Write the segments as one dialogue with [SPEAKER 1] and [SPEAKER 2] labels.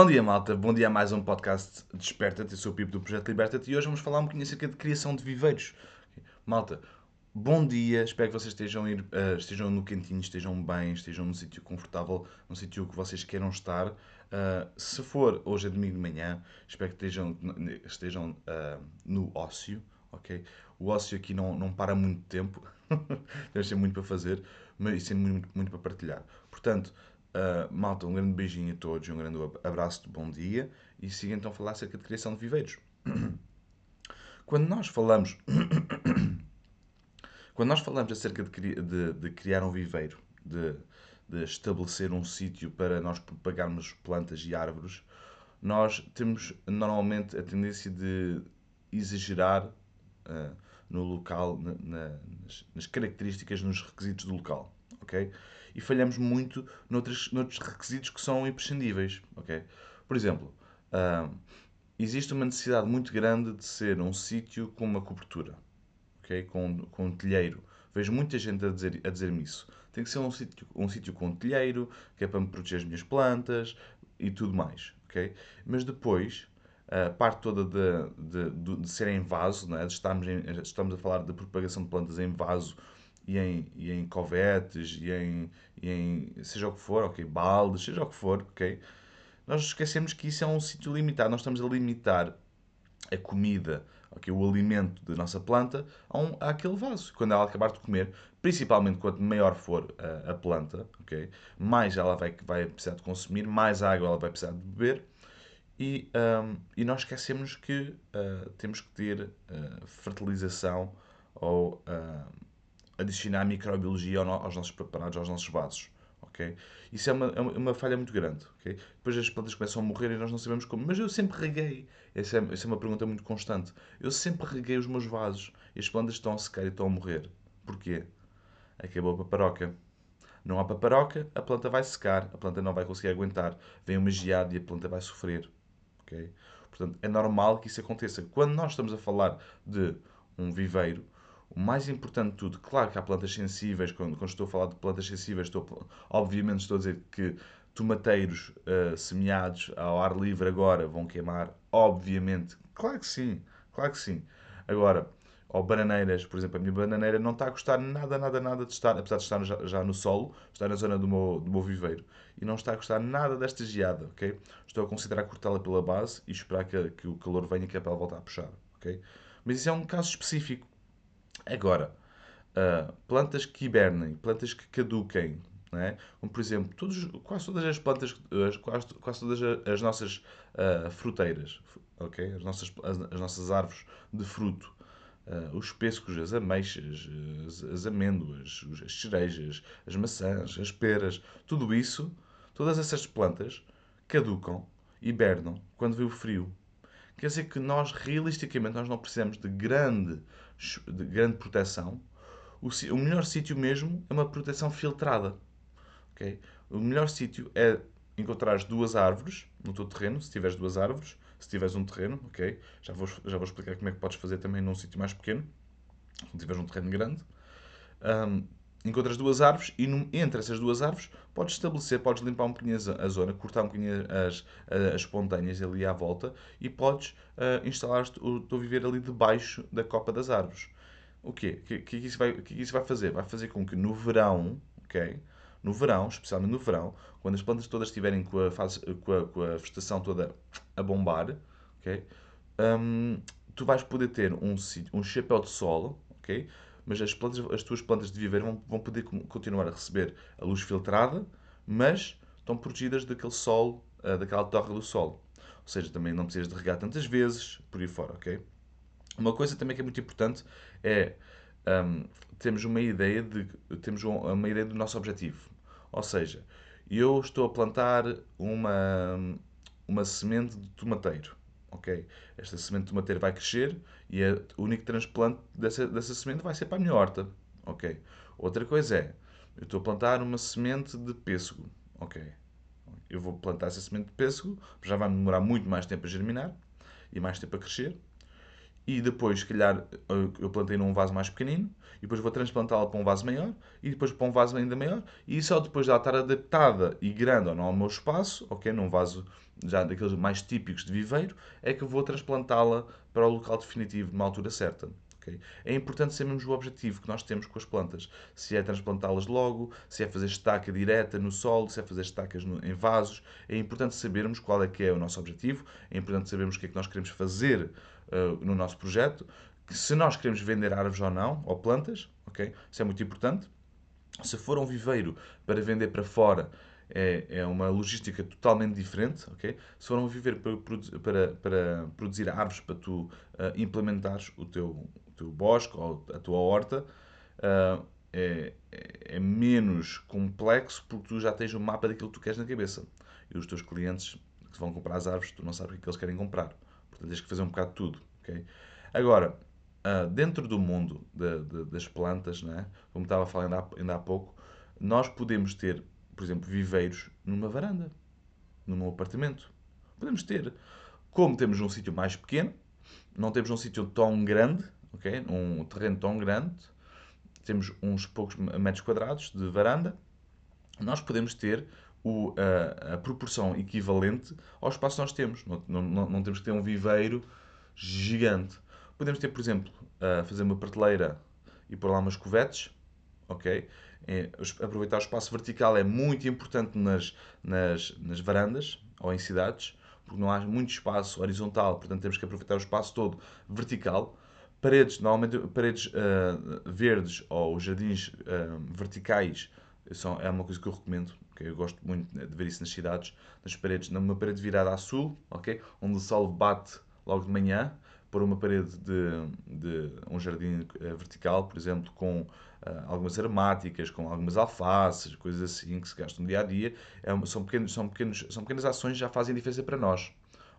[SPEAKER 1] Bom dia, malta. Bom dia a mais um podcast Desperta-te. Eu sou o Pipo do Projeto Liberta-te e hoje vamos falar um bocadinho acerca de criação de viveiros. Malta, bom dia. Espero que vocês estejam, ir, uh, estejam no quentinho, estejam bem, estejam num sítio confortável, num sítio que vocês queiram estar. Uh, se for hoje é domingo de manhã, espero que estejam, estejam uh, no ócio, ok? O ócio aqui não, não para muito tempo. Deve ser muito para fazer, mas isso é muito, muito para partilhar. Portanto, Uh, malta, um grande beijinho a todos, um grande abraço de bom dia e siga então a falar acerca de criação de viveiros. Quando nós falamos quando nós falamos acerca de, de, de criar um viveiro, de, de estabelecer um sítio para nós propagarmos plantas e árvores, nós temos normalmente a tendência de exagerar uh, no local, na, na, nas, nas características, nos requisitos do local, ok? E falhamos muito noutros, noutros requisitos que são imprescindíveis. Okay? Por exemplo, uh, existe uma necessidade muito grande de ser um sítio com uma cobertura, okay? com, com um telheiro. Vejo muita gente a dizer-me a dizer isso. Tem que ser um sítio, um sítio com um telheiro, que é para me proteger as minhas plantas e tudo mais. Okay? Mas depois, a parte toda de, de, de, de ser em vaso, não é? de estarmos, em, estamos a falar de propagação de plantas em vaso e em, e em covetes, e em, e em seja o que for, ok, baldes, seja o que for, ok? Nós esquecemos que isso é um sítio limitado. Nós estamos a limitar a comida, okay, o alimento da nossa planta a um, àquele vaso. Quando ela acabar de comer, principalmente quanto maior for a, a planta, okay, mais ela vai, vai precisar de consumir, mais água ela vai precisar de beber. E, um, e nós esquecemos que uh, temos que ter uh, fertilização ou uh, adicionar microbiologia aos nossos preparados, aos nossos vasos. Okay? Isso é uma, é uma falha muito grande. Okay? Depois as plantas começam a morrer e nós não sabemos como. Mas eu sempre reguei. Essa é, essa é uma pergunta muito constante. Eu sempre reguei os meus vasos e as plantas estão a secar e estão a morrer. Porquê? Acabou a paparoca. Não há paparoca, a planta vai secar, a planta não vai conseguir aguentar. Vem uma geada e a planta vai sofrer. Okay? Portanto, é normal que isso aconteça. Quando nós estamos a falar de um viveiro, o mais importante de tudo, claro que há plantas sensíveis, quando, quando estou a falar de plantas sensíveis, estou, obviamente estou a dizer que tomateiros uh, semeados ao ar livre agora vão queimar, obviamente, claro que sim, claro que sim. Agora, ou bananeiras, por exemplo, a minha bananeira não está a gostar nada, nada, nada de estar, apesar de estar já, já no solo, está na zona do meu, do meu viveiro, e não está a gostar nada desta geada, ok? Estou a considerar cortá-la pela base e esperar que, que o calor venha que é para ela voltar a puxar, ok? Mas isso é um caso específico. Agora, uh, plantas que hibernem, plantas que caduquem, é? como por exemplo, todos, quase todas as plantas, quase, quase todas as nossas uh, fruteiras, okay? as, nossas, as, as, nossas árvores de fruto, uh, os pêssegos, as ameixas, as, as amêndoas, as cerejas, as maçãs, as peras, tudo isso, todas essas plantas caducam, hibernam quando vem o frio. Quer dizer que nós, realisticamente, nós não precisamos de grande de grande proteção, o, o melhor sítio mesmo é uma proteção filtrada. Okay? O melhor sítio é encontrar as duas árvores no teu terreno, se tiveres duas árvores, se tiveres um terreno, ok? Já vou, já vou explicar como é que podes fazer também num sítio mais pequeno, se tiveres um terreno grande. Um, encontras duas árvores e no, entre essas duas árvores podes estabelecer, podes limpar um bocadinho a, zona, cortar um bocadinho as, as pontanhas ali à volta e podes uh, instalar o teu viver ali debaixo da copa das árvores. O quê? Que, que, isso vai, que isso vai fazer? Vai fazer com que no verão, ok? No verão, especialmente no verão, quando as plantas todas estiverem com a, fase, com a, com a vegetação toda a bombar, ok? Um, tu vais poder ter um, um chapéu de sol, ok? Mas as, plantas, as tuas plantas de viver vão, vão poder continuar a receber a luz filtrada, mas estão protegidas daquele sol, uh, daquela torre do sol. Ou seja, também não precisas de regar tantas vezes, por aí fora, ok? Uma coisa também que é muito importante é um, termos uma ideia de temos uma ideia do nosso objetivo. Ou seja, eu estou a plantar uma, uma semente de tomateiro ok, esta semente de tomateiro vai crescer e é o único transplante dessa, dessa semente vai ser para a minha horta, ok. Outra coisa é, eu estou a plantar uma semente de pêssego, ok. Eu vou plantar essa semente de pêssego, já vai demorar muito mais tempo a germinar e mais tempo a crescer. E depois, se calhar, eu plantei num vaso mais pequenino, e depois vou transplantá-la para um vaso maior, e depois para um vaso ainda maior, e só depois de ela estar adaptada e grande ao meu espaço, ok, num vaso já daqueles mais típicos de viveiro, é que vou transplantá-la para o local definitivo numa altura certa. Okay? É importante sabermos o objetivo que nós temos com as plantas. Se é transplantá-las logo, se é fazer estaca direta no solo, se é fazer estacas no, em vasos. É importante sabermos qual é que é o nosso objetivo, é importante sabermos o que é que nós queremos fazer uh, no nosso projeto, se nós queremos vender árvores ou não, ou plantas, ok? Isso é muito importante. Se for um viveiro para vender para fora, é, é uma logística totalmente diferente, ok? Se for um viveiro para, para, para produzir árvores para tu uh, implementares o teu, teu bosque ou a tua horta, uh, é, é, menos complexo porque tu já tens o um mapa daquilo que tu queres na cabeça. E os teus clientes que vão comprar as árvores, tu não sabes o que, é eles querem comprar. Portanto, tens que fazer um bocado de tudo, ok? Agora, uh, dentro do mundo de, de, das plantas, né? como estava falando ainda há, ainda há pouco, nós podemos ter, por exemplo, viveiros numa varanda, num apartamento. Podemos ter. Como temos um sítio mais pequeno, não temos um sítio tão grande, ok? um terreno tão grande, temos uns poucos metros quadrados de varanda, nós podemos ter o, a, a, proporção equivalente ao espaço que nós temos. Não, não, não, temos que ter um viveiro gigante. Podemos ter, por exemplo, uh, fazer uma prateleira e pôr lá umas covetes, ok? É, aproveitar o espaço vertical é muito importante nas, nas, nas varandas ou em cidades, porque não há muito espaço horizontal, portanto temos que aproveitar o espaço todo vertical. Paredes, normalmente paredes uh, verdes ou jardins uh, verticais são, é uma coisa que eu recomendo, okay? eu gosto muito de ver isso nas cidades, nas paredes, numa parede virada a sul, ok? onde o sol bate logo de manhã, pôr uma parede de, de um jardim uh, vertical, por exemplo, com uh, algumas aromáticas, com algumas alfaces, coisas assim que se gastam no dia a dia, é são, pequenos, são, pequenos, são pequenas ações que já fazem diferença para nós.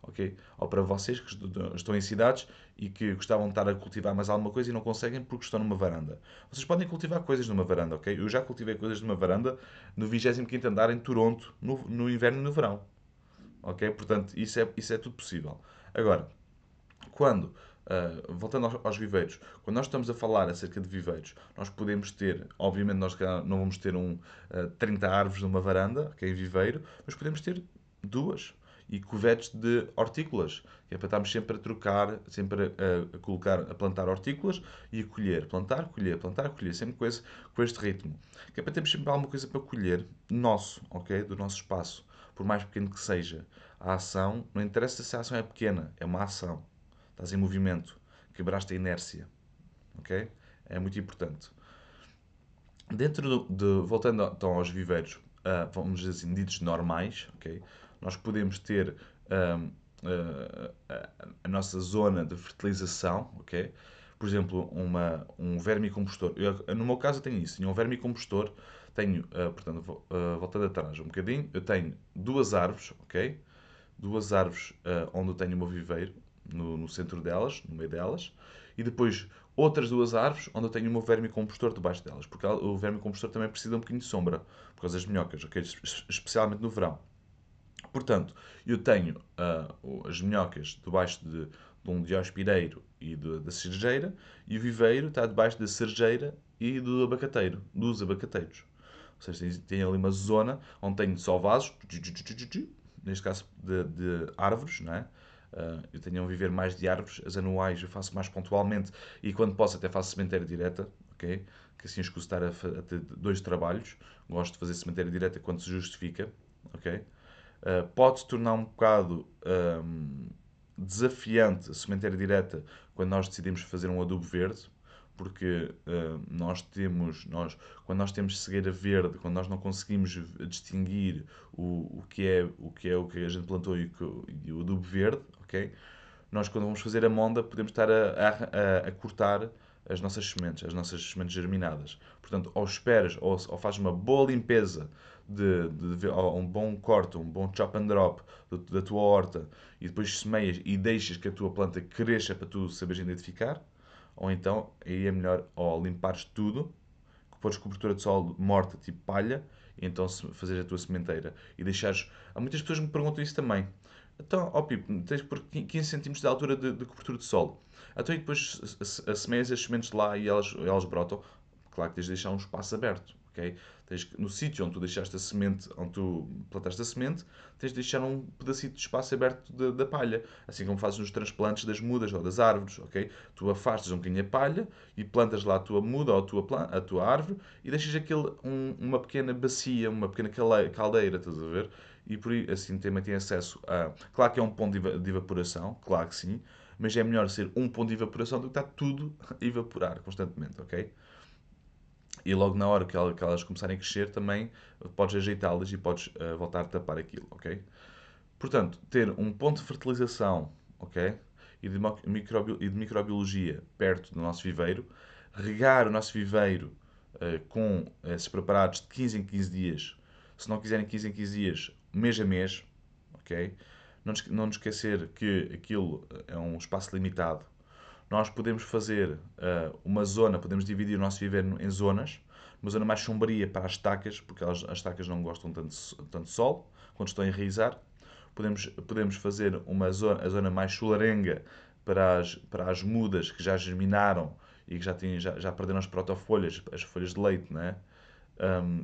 [SPEAKER 1] Ok Ou para vocês que estão em cidades e que gostavam de estar a cultivar mais alguma coisa e não conseguem porque estão numa varanda. Vocês podem cultivar coisas numa varanda, ok? Eu já cultivei coisas numa varanda no 25 andar em Toronto, no, no inverno e no verão. Ok? Portanto, isso é, isso é tudo possível. Agora, quando, uh, voltando aos, aos, viveiros, quando nós estamos a falar acerca de viveiros, nós podemos ter, obviamente nós não vamos ter um, uh, ah, 30 árvores numa varanda, que é viveiro, mas podemos ter duas. E covetes de hortícolas, que é para estarmos sempre a trocar, sempre a, a, colocar, a plantar hortícolas e a colher, plantar, colher, plantar, colher, sempre com, esse, com este ritmo. Que é para termos sempre alguma coisa para colher, nosso, ok? Do nosso espaço, por mais pequeno que seja. A ação, não interessa se a ação é pequena, é uma ação estás em movimento, quebraste a inércia. Ok? É muito importante. Dentro de, voltando então aos viveiros, uh, vamos dizer assim, ditos normais, ok? Nós podemos ter uh, uh, a nossa zona de fertilização, ok? Por exemplo, uma, um vermicompostor. Eu, no meu caso eu tenho isso, tenho um vermicompostor, tenho, portanto, voltando atrás um bocadinho, eu tenho duas árvores, ok? Duas árvores onde eu tenho o meu viveiro, no, no, centro delas, no meio delas, e depois outras duas árvores onde eu tenho o meu vermicompostor debaixo delas, porque o vermicompostor também precisa um bocadinho de sombra, por causa das minhocas, okay? especialmente no verão. Portanto, eu tenho uh, as minhocas debaixo de, de um diospireiro e de, da cerejeira, e o viveiro está debaixo da cerejeira e do abacateiro, dos abacateiros. Ou seja, tem, tem ali uma zona onde tenho só vasos, neste caso de, de árvores, não é? Uh, eu tenho a viver mais de árvores, as anuais eu faço mais pontualmente e quando posso até faço sementeira direta, ok? Que assim escuso estar a, a, ter dois trabalhos. Gosto de fazer sementeira direta quando se justifica, ok? Uh, pode se tornar um bocado um, desafiante a sementeira direta quando nós decidimos fazer um adubo verde, porque uh, nós temos, nós, quando nós temos cegueira verde, quando nós não conseguimos distinguir o, o, que, é, o que é o que a gente plantou e, o, e o adubo verde, ok? Nós, quando vamos fazer a monda, podemos estar a, a, a cortar as nossas sementes, as nossas sementes germinadas. Portanto, ou esperas, ou, ou fazes uma boa limpeza, de, de, de um bom corte, um bom chop and drop da tua horta, e depois semeias e deixas que a tua planta cresça para tu saberes identificar, ou então aí é melhor ou limpares tudo, pôres cobertura de sol morta, tipo palha, e então fazer a tua sementeira. E deixares. Há muitas pessoas que me perguntam isso também. Então, ó Pipo, tens por 15 cm de altura de, de cobertura de solo. Então, e depois semeias as sementes lá e elas, elas brotam. Claro que tens de deixar um espaço aberto, Tens, no sítio onde tu deixaste a semente, onde tu plantaste a semente, tens de deixar um pedacito de espaço aberto da palha. Assim como fazes nos transplantes das mudas ou das árvores, ok? Tu afastas um bocadinho a palha e plantas lá a tua muda ou a tua, planta, a tua árvore e deixas aquele, um, uma pequena bacia, uma pequena caldeira, estás a ver? E por aí, assim também tem acesso a... Claro que é um ponto de evaporação, claro que sim, mas é melhor ser um ponto de evaporação do que estar tudo a evaporar constantemente, ok? E logo na hora que elas começarem a crescer também podes ajeitá-las e podes uh, voltar a tapar aquilo, ok? Portanto, ter um ponto de fertilização, ok? E de, microbi e de microbiologia perto do nosso viveiro, regar o nosso viveiro uh, com esses preparados de 15 em 15 dias. Se não quiserem 15 em 15 dias, mês a mês, ok? Não, não nos esquecer que aquilo é um espaço limitado. Nós podemos fazer uh, uma zona, podemos dividir o nosso viver em zonas, uma zona mais sombria para as estacas, porque elas, as estacas não gostam tanto, tanto sol, quando estão a enraizar. Podemos, podemos fazer uma zona, a zona mais solarenga para as, para as mudas que já germinaram e que já, têm, já, já perderam as protofolhas, as folhas de leite, né? Um,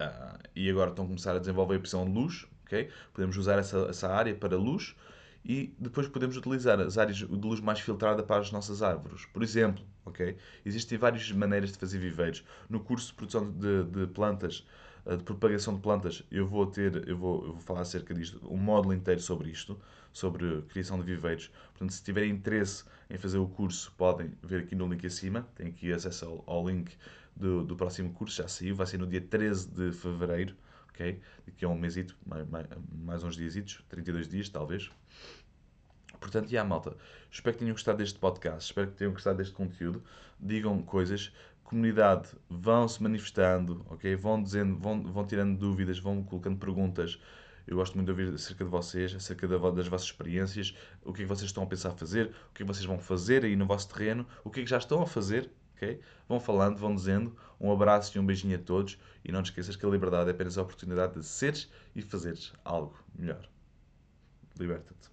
[SPEAKER 1] uh, e agora estão a começar a desenvolver a opção de luz, ok? Podemos usar essa, essa área para luz e depois podemos utilizar as áreas de luz mais filtrada para as nossas árvores. Por exemplo, ok? Existem várias maneiras de fazer viveiros. No curso de produção de, de plantas, eh, de propagação de plantas, eu vou ter, eu vou, eu vou falar acerca disto, um módulo inteiro sobre isto, sobre criação de viveiros. Portanto, se tiverem interesse em fazer o curso, podem ver aqui no link acima. Tem aqui acesso ao, ao link do, do próximo curso, já saiu, vai ser no dia 13 de fevereiro ok? Daqui a um mêsito, mais, mais, uns dias, 32 dias talvez. Portanto, e yeah, malta, espero que tenham gostado deste podcast, espero que tenham gostado deste conteúdo. Digam coisas, comunidade, vão se manifestando, ok? Vão dizendo, vão, vão tirando dúvidas, vão colocando perguntas. Eu gosto muito de ouvir acerca de vocês, acerca das vossas experiências, o que é que vocês estão a pensar fazer, o que é que vocês vão fazer aí no vosso terreno, o que é que já estão a fazer, ok? Vão falando, vão dizendo. Um abraço e um beijinho a todos. E não te esqueças que a liberdade é apenas a oportunidade de seres e fazeres algo melhor. Liberta-te.